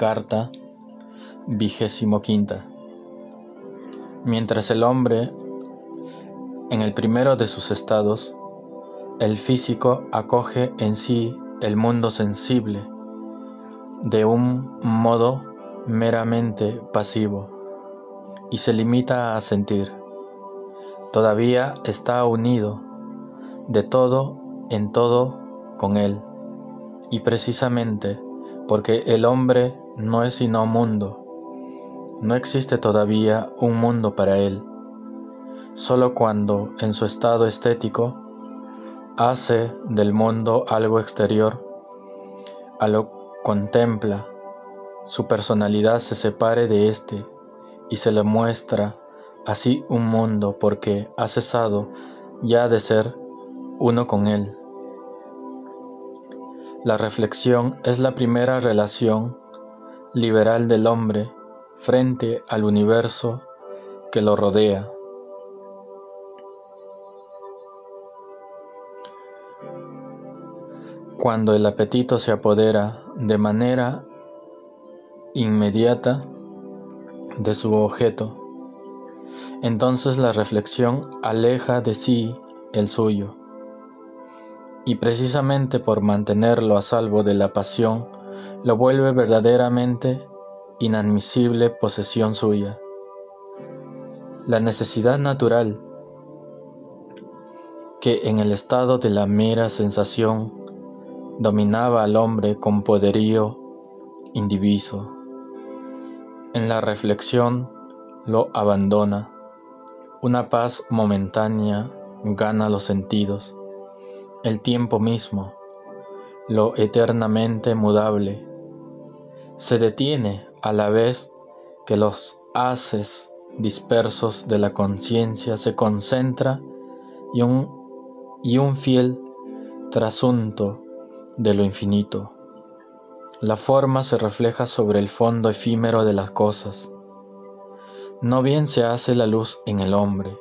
Carta vigésimo. Mientras el hombre, en el primero de sus estados, el físico acoge en sí el mundo sensible de un modo meramente pasivo y se limita a sentir. Todavía está unido de todo en todo con él y precisamente porque el hombre no es sino mundo, no existe todavía un mundo para él. Solo cuando en su estado estético hace del mundo algo exterior, a lo contempla, su personalidad se separe de éste y se le muestra así un mundo porque ha cesado ya de ser uno con él. La reflexión es la primera relación liberal del hombre frente al universo que lo rodea. Cuando el apetito se apodera de manera inmediata de su objeto, entonces la reflexión aleja de sí el suyo y precisamente por mantenerlo a salvo de la pasión, lo vuelve verdaderamente inadmisible posesión suya. La necesidad natural que en el estado de la mera sensación dominaba al hombre con poderío indiviso. En la reflexión lo abandona. Una paz momentánea gana los sentidos el tiempo mismo, lo eternamente mudable, se detiene a la vez que los haces dispersos de la conciencia se concentra y un, y un fiel trasunto de lo infinito. La forma se refleja sobre el fondo efímero de las cosas. No bien se hace la luz en el hombre,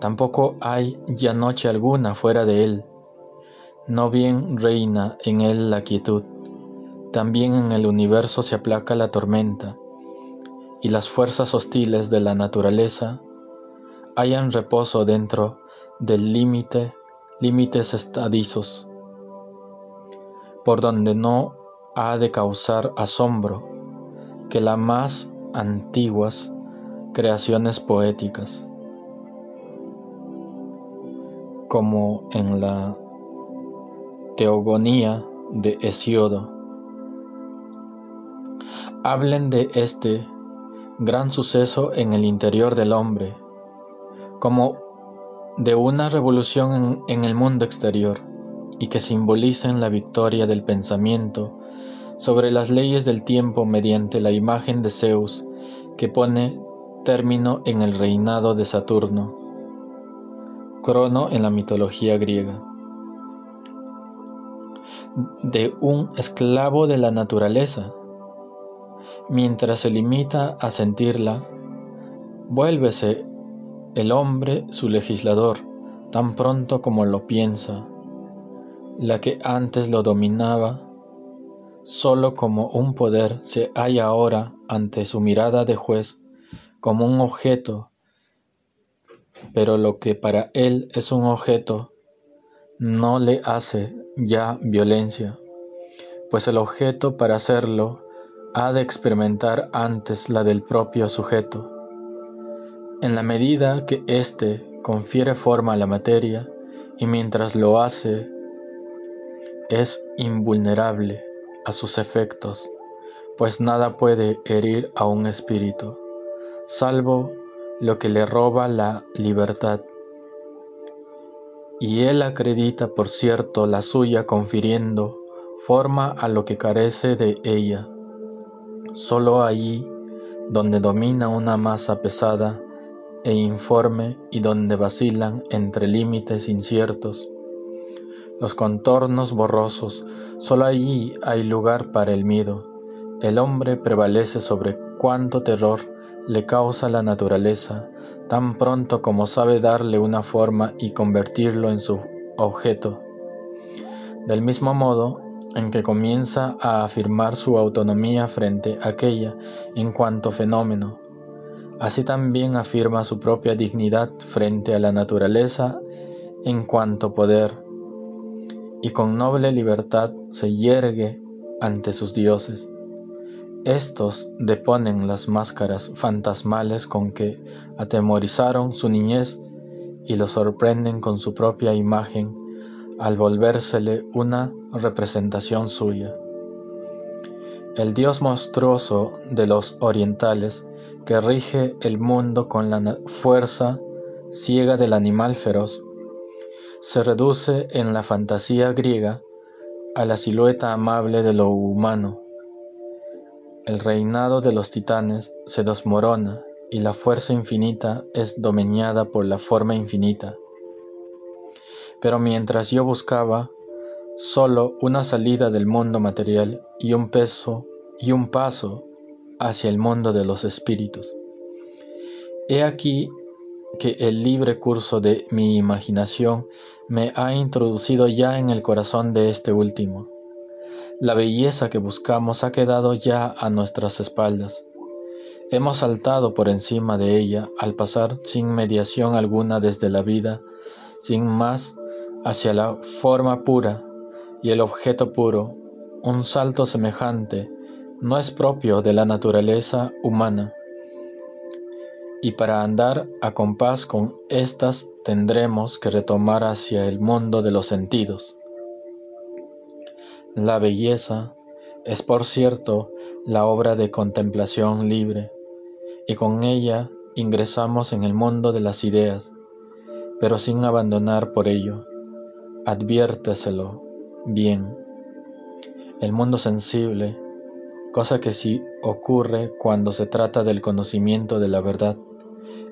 Tampoco hay ya noche alguna fuera de él. No bien reina en él la quietud. También en el universo se aplaca la tormenta, y las fuerzas hostiles de la naturaleza hallan reposo dentro del límite, límites estadizos, por donde no ha de causar asombro que las más antiguas creaciones poéticas como en la Teogonía de Hesiodo. Hablen de este gran suceso en el interior del hombre, como de una revolución en, el mundo exterior, y que simbolicen la victoria del pensamiento sobre las leyes del tiempo mediante la imagen de Zeus que pone término en el reinado de Saturno Crono en la mitología griega. De un esclavo de la naturaleza, mientras se limita a sentirla, vuélvese el hombre su legislador tan pronto como lo piensa, la que antes lo dominaba, solo como un poder se halla ahora ante su mirada de juez como un objeto pero lo que para él es un objeto no le hace ya violencia, pues el objeto para hacerlo ha de experimentar antes la del propio sujeto. En la medida que éste confiere forma a la materia y mientras lo hace es invulnerable a sus efectos, pues nada puede herir a un espíritu, salvo lo que le roba la libertad. Y él acredita, por cierto, la suya confiriendo forma a lo que carece de ella. Solo allí donde domina una masa pesada e informe y donde vacilan entre límites inciertos los contornos borrosos, solo allí hay lugar para el miedo. El hombre prevalece sobre cuanto terror le causa la naturaleza tan pronto como sabe darle una forma y convertirlo en su objeto. Del mismo modo, en que comienza a afirmar su autonomía frente a aquella en cuanto fenómeno, así también afirma su propia dignidad frente a la naturaleza en cuanto poder, y con noble libertad se yergue ante sus dioses. Estos deponen las máscaras fantasmales con que atemorizaron su niñez y lo sorprenden con su propia imagen al volvérsele una representación suya. El dios monstruoso de los orientales que rige el mundo con la fuerza ciega del animal feroz, se reduce en la fantasía griega a la silueta amable de lo humano. El reinado de los titanes se desmorona y la fuerza infinita es dominada por la forma infinita. Pero mientras yo buscaba solo una salida del mundo material y un peso y un paso hacia el mundo de los espíritus. He aquí que el libre curso de mi imaginación me ha introducido ya en el corazón de este último. La belleza que buscamos ha quedado ya a nuestras espaldas. Hemos saltado por encima de ella al pasar sin mediación alguna desde la vida, sin más, hacia la forma pura y el objeto puro. Un salto semejante no es propio de la naturaleza humana y para andar a compás con éstas tendremos que retomar hacia el mundo de los sentidos. La belleza es, por cierto, la obra de contemplación libre, y con ella ingresamos en el mundo de las ideas, pero sin abandonar por ello, adviérteselo bien, el mundo sensible, cosa que sí ocurre cuando se trata del conocimiento de la verdad,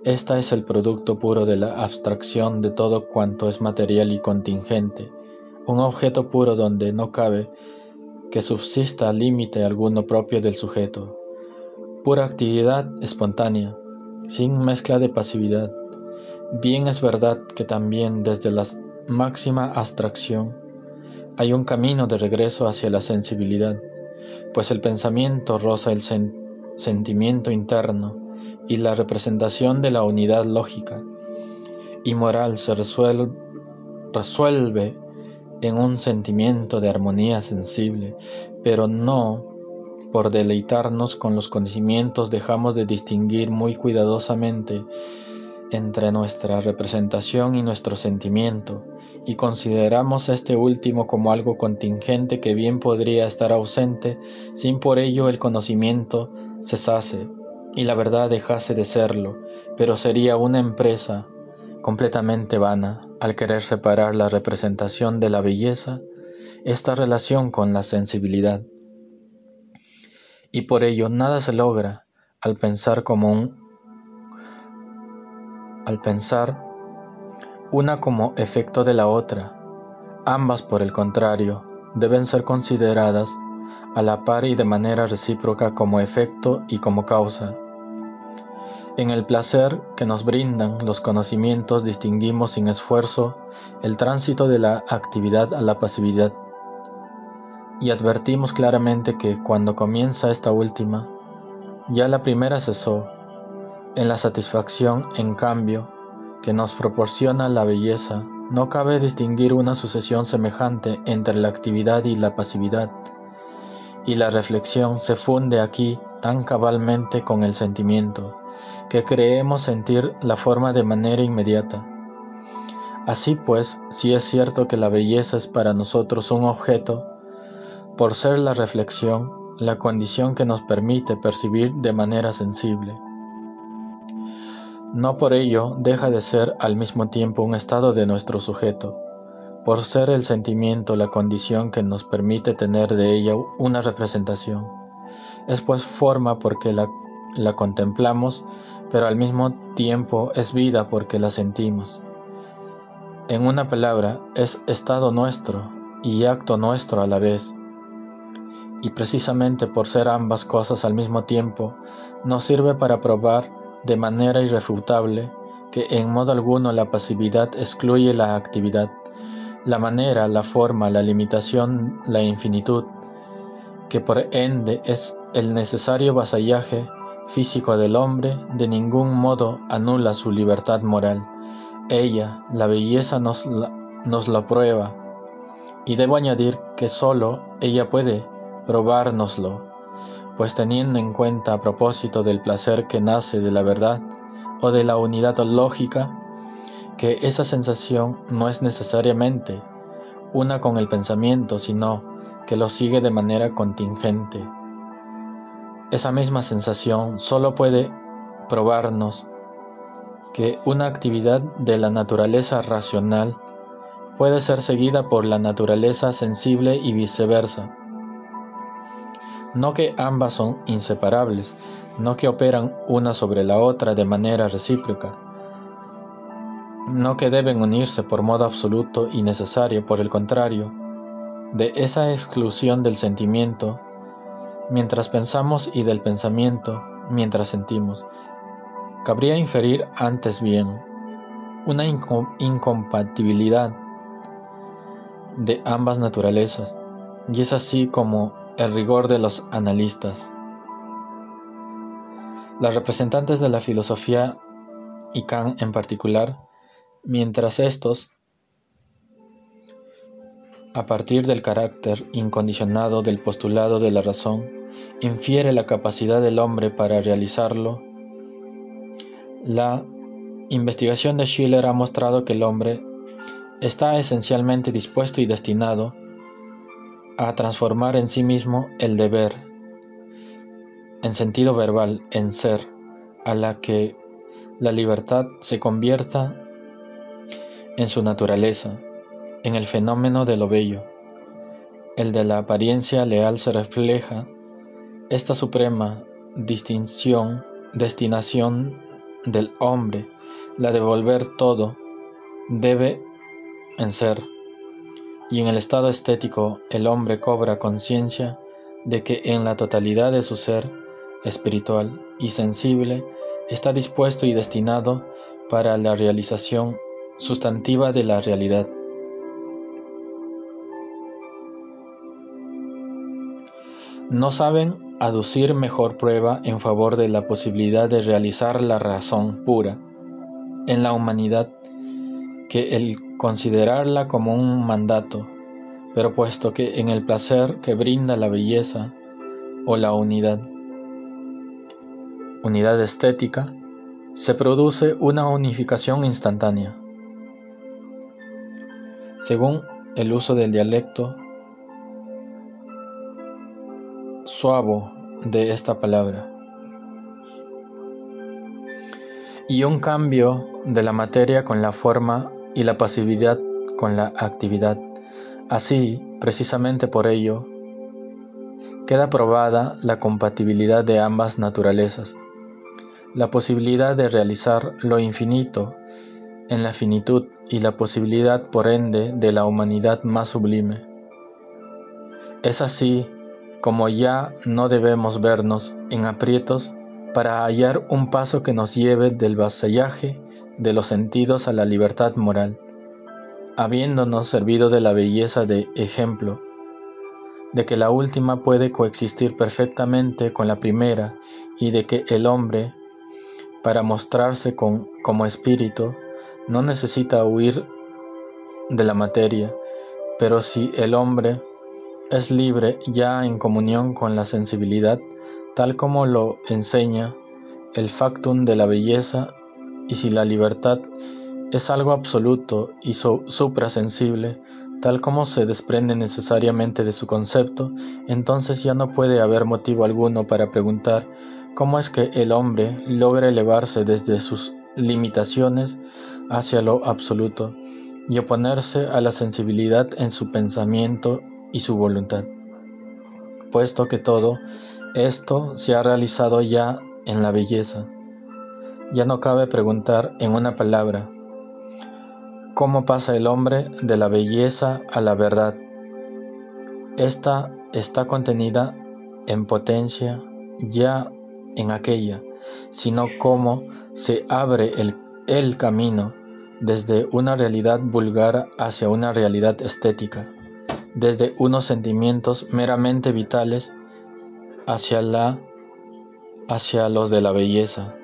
esta es el producto puro de la abstracción de todo cuanto es material y contingente, un objeto puro donde no cabe que subsista límite alguno propio del sujeto, pura actividad espontánea, sin mezcla de pasividad. Bien es verdad que también desde la máxima abstracción. Hay un camino de regreso hacia la sensibilidad, pues el pensamiento roza el sentimiento interno, y la representación de la unidad lógica y moral se resuelve, en un sentimiento de armonía sensible, pero no por deleitarnos con los conocimientos dejamos de distinguir muy cuidadosamente entre nuestra representación y nuestro sentimiento, y consideramos este último como algo contingente que bien podría estar ausente sin por ello el conocimiento cesase y la verdad dejase de serlo, pero sería una empresa completamente vana al querer separar la representación de la belleza, esta relación con la sensibilidad. Y por ello nada se logra al pensar como un al pensar una como efecto de la otra. Ambas, por el contrario, deben ser consideradas a la par y de manera recíproca como efecto y como causa. En el placer que nos brindan los conocimientos distinguimos sin esfuerzo el tránsito de la actividad a la pasividad y advertimos claramente que cuando comienza esta última, ya la primera cesó. En la satisfacción, en cambio, que nos proporciona la belleza, no cabe distinguir una sucesión semejante entre la actividad y la pasividad, y la reflexión se funde aquí tan cabalmente con el sentimiento, que creemos sentir la forma de manera inmediata. Así pues, si es cierto que la belleza es para nosotros un objeto, por ser la reflexión la condición que nos permite percibir de manera sensible. No por ello deja de ser al mismo tiempo un estado de nuestro sujeto, por ser el sentimiento la condición que nos permite tener de ella una representación. Es pues forma porque la, la contemplamos pero al mismo tiempo es vida porque la sentimos. En una palabra, es estado nuestro y acto nuestro a la vez. Y precisamente por ser ambas cosas al mismo tiempo, nos sirve para probar de manera irrefutable que en modo alguno la pasividad excluye la actividad. la manera, la forma, la limitación, la infinitud, que por ende es el necesario vasallaje físico del hombre, de ningún modo anula su libertad moral. Ella, la belleza, nos, nos lo prueba, y debo añadir que sólo ella puede probárnoslo, pues teniendo en cuenta a propósito del placer que nace de la verdad o de la unidad lógica, que esa sensación no es necesariamente una con el pensamiento, sino que lo sigue de manera contingente. Esa misma sensación solo puede probarnos que una actividad de la naturaleza racional puede ser seguida por la naturaleza sensible y viceversa. No que ambas son inseparables, no que operan una sobre la otra de manera recíproca, no que deben unirse por modo absoluto y necesario, por el contrario, de esa exclusión del sentimiento mientras pensamos y del pensamiento mientras sentimos. Cabría inferir antes bien una incompatibilidad de ambas naturalezas, y es así como el rigor de los analistas. Las representantes de la filosofía y Kant en particular mientras estos, a partir del carácter incondicionado del postulado de la razón, infiere la capacidad del hombre para realizarlo, la investigación de Schiller ha mostrado que el hombre está esencialmente dispuesto y destinado a transformar en sí mismo el deber, en sentido verbal, en ser, a la que la libertad se convierta en su naturaleza, en el fenómeno de lo bello. El de la apariencia leal se refleja esta suprema distinción, destinación del hombre, la de volver todo, debe en ser. Y en el estado estético el hombre cobra conciencia de que en la totalidad de su ser espiritual y sensible está dispuesto y destinado para la realización sustantiva de la realidad. No saben aducir mejor prueba en favor de la posibilidad de realizar la razón pura en la humanidad que el considerarla como un mandato, pero puesto que en el placer que brinda la belleza o la unidad, unidad estética, se produce una unificación instantánea. Según el uso del dialecto suavo de esta palabra, y un cambio de la materia con la forma y la pasividad con la actividad. Así, precisamente por ello, queda probada la compatibilidad de ambas naturalezas, la posibilidad de realizar lo infinito en la finitud y la posibilidad por ende de la humanidad más sublime. Es así como ya no debemos vernos en aprietos para hallar un paso que nos lleve del vasallaje de los sentidos a la libertad moral, habiéndonos servido de la belleza de ejemplo, de que la última puede coexistir perfectamente con la primera y de que el hombre, para mostrarse como espíritu, no necesita huir de la materia, pero si el hombre es libre ya en comunión con la sensibilidad, tal como lo enseña el factum de la belleza, y si la libertad es algo absoluto y suprasensible, tal como se desprende necesariamente de su concepto, entonces ya no puede haber motivo alguno para preguntar cómo es que el hombre logra elevarse desde sus limitaciones hacia lo absoluto y oponerse a la sensibilidad en su pensamiento y su voluntad, puesto que todo esto se ha realizado ya en la belleza. Ya no cabe preguntar en una palabra, ¿cómo pasa el hombre de la belleza a la verdad? Esta está contenida en potencia ya en aquella, sino cómo se abre el camino desde una realidad vulgar hacia una realidad estética, desde unos sentimientos meramente vitales hacia la hacia los de la belleza.